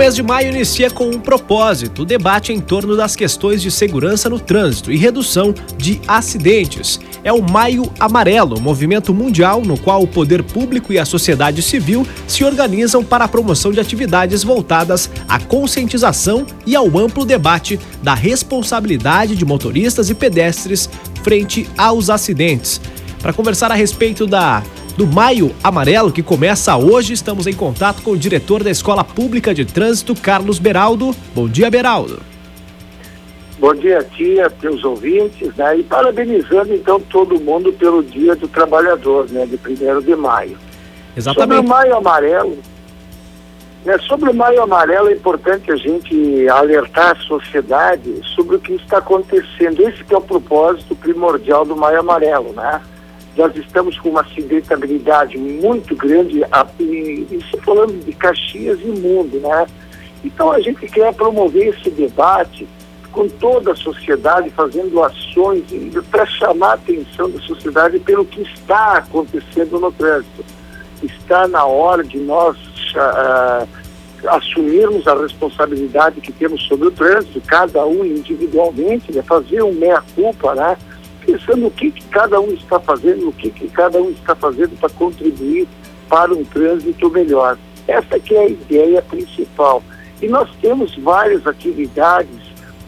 mês de maio inicia com um propósito: o debate em torno das questões de segurança no trânsito e redução de acidentes. É o Maio Amarelo, movimento mundial no qual o poder público e a sociedade civil se organizam para a promoção de atividades voltadas à conscientização e ao amplo debate da responsabilidade de motoristas e pedestres frente aos acidentes. Para conversar a respeito da do Maio Amarelo, que começa hoje. Estamos em contato com o diretor da Escola Pública de Trânsito, Carlos Beraldo. Bom dia, Beraldo. Bom dia, tia, teus ouvintes, né? E parabenizando então todo mundo pelo Dia do Trabalhador, né? De 1 de maio. Exatamente. Sobre o Maio Amarelo, né, sobre o Maio Amarelo é importante a gente alertar a sociedade sobre o que está acontecendo. Esse que é o propósito primordial do Maio Amarelo, né? Nós estamos com uma acidentabilidade muito grande, e, isso falando de Caxias e mundo, né? Então a gente quer promover esse debate com toda a sociedade, fazendo ações para chamar a atenção da sociedade pelo que está acontecendo no trânsito. Está na hora de nós uh, assumirmos a responsabilidade que temos sobre o trânsito, cada um individualmente, né? fazer um meia-culpa, né? Pensando o que, que cada um está fazendo, o que, que cada um está fazendo para contribuir para um trânsito melhor. Essa que é a ideia principal. E nós temos várias atividades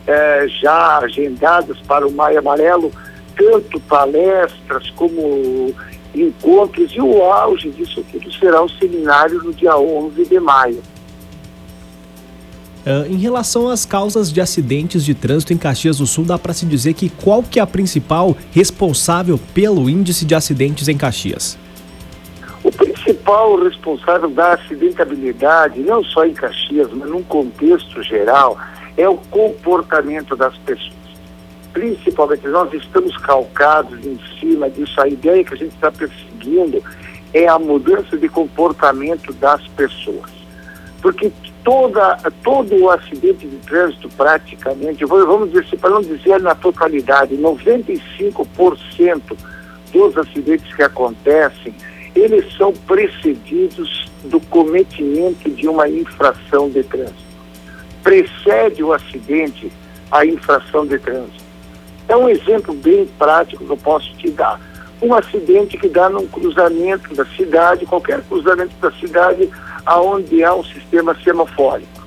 eh, já agendadas para o Maio Amarelo, tanto palestras como encontros, e o auge disso tudo será o seminário no dia 11 de maio. Uh, em relação às causas de acidentes de trânsito em Caxias do Sul, dá para se dizer que qual que é a principal responsável pelo índice de acidentes em Caxias? O principal responsável da acidentabilidade, não só em Caxias, mas num contexto geral, é o comportamento das pessoas. Principalmente, nós estamos calcados em cima disso. A ideia que a gente está perseguindo é a mudança de comportamento das pessoas. Porque toda, todo o acidente de trânsito, praticamente, vamos dizer, para não dizer na totalidade, 95% dos acidentes que acontecem, eles são precedidos do cometimento de uma infração de trânsito. Precede o acidente a infração de trânsito. É um exemplo bem prático que eu posso te dar. Um acidente que dá num cruzamento da cidade, qualquer cruzamento da cidade, aonde há um sistema semafórico.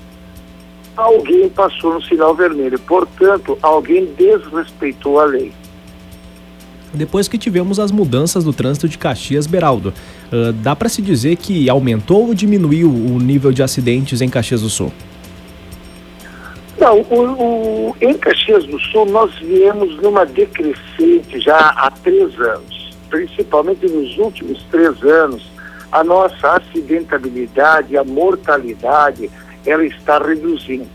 Alguém passou no sinal vermelho, portanto, alguém desrespeitou a lei. Depois que tivemos as mudanças do trânsito de Caxias, Beraldo, uh, dá para se dizer que aumentou ou diminuiu o nível de acidentes em Caxias do Sul? Não, o, o, em Caxias do Sul nós viemos numa decrescente já há três anos, principalmente nos últimos três anos, a nossa acidentabilidade, a mortalidade, ela está reduzindo.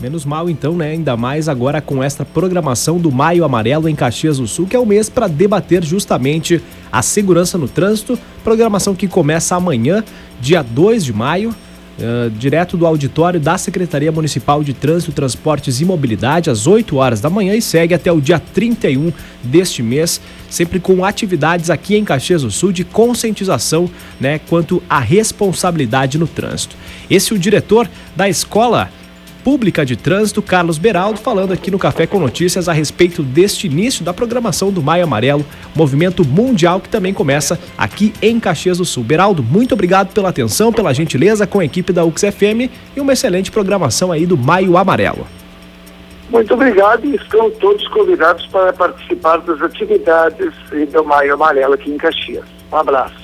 Menos mal então, né? Ainda mais agora com esta programação do Maio Amarelo em Caxias do Sul, que é o mês para debater justamente a segurança no trânsito. Programação que começa amanhã, dia 2 de maio, Uh, direto do auditório da Secretaria Municipal de Trânsito, Transportes e Mobilidade, às 8 horas da manhã e segue até o dia 31 deste mês, sempre com atividades aqui em Caxias do Sul de conscientização né, quanto à responsabilidade no trânsito. Esse é o diretor da escola Pública de Trânsito, Carlos Beraldo, falando aqui no Café com Notícias a respeito deste início da programação do Maio Amarelo, movimento mundial que também começa aqui em Caxias do Sul. Beraldo, muito obrigado pela atenção, pela gentileza com a equipe da UXFM e uma excelente programação aí do Maio Amarelo. Muito obrigado e estão todos convidados para participar das atividades do Maio Amarelo aqui em Caxias. Um abraço.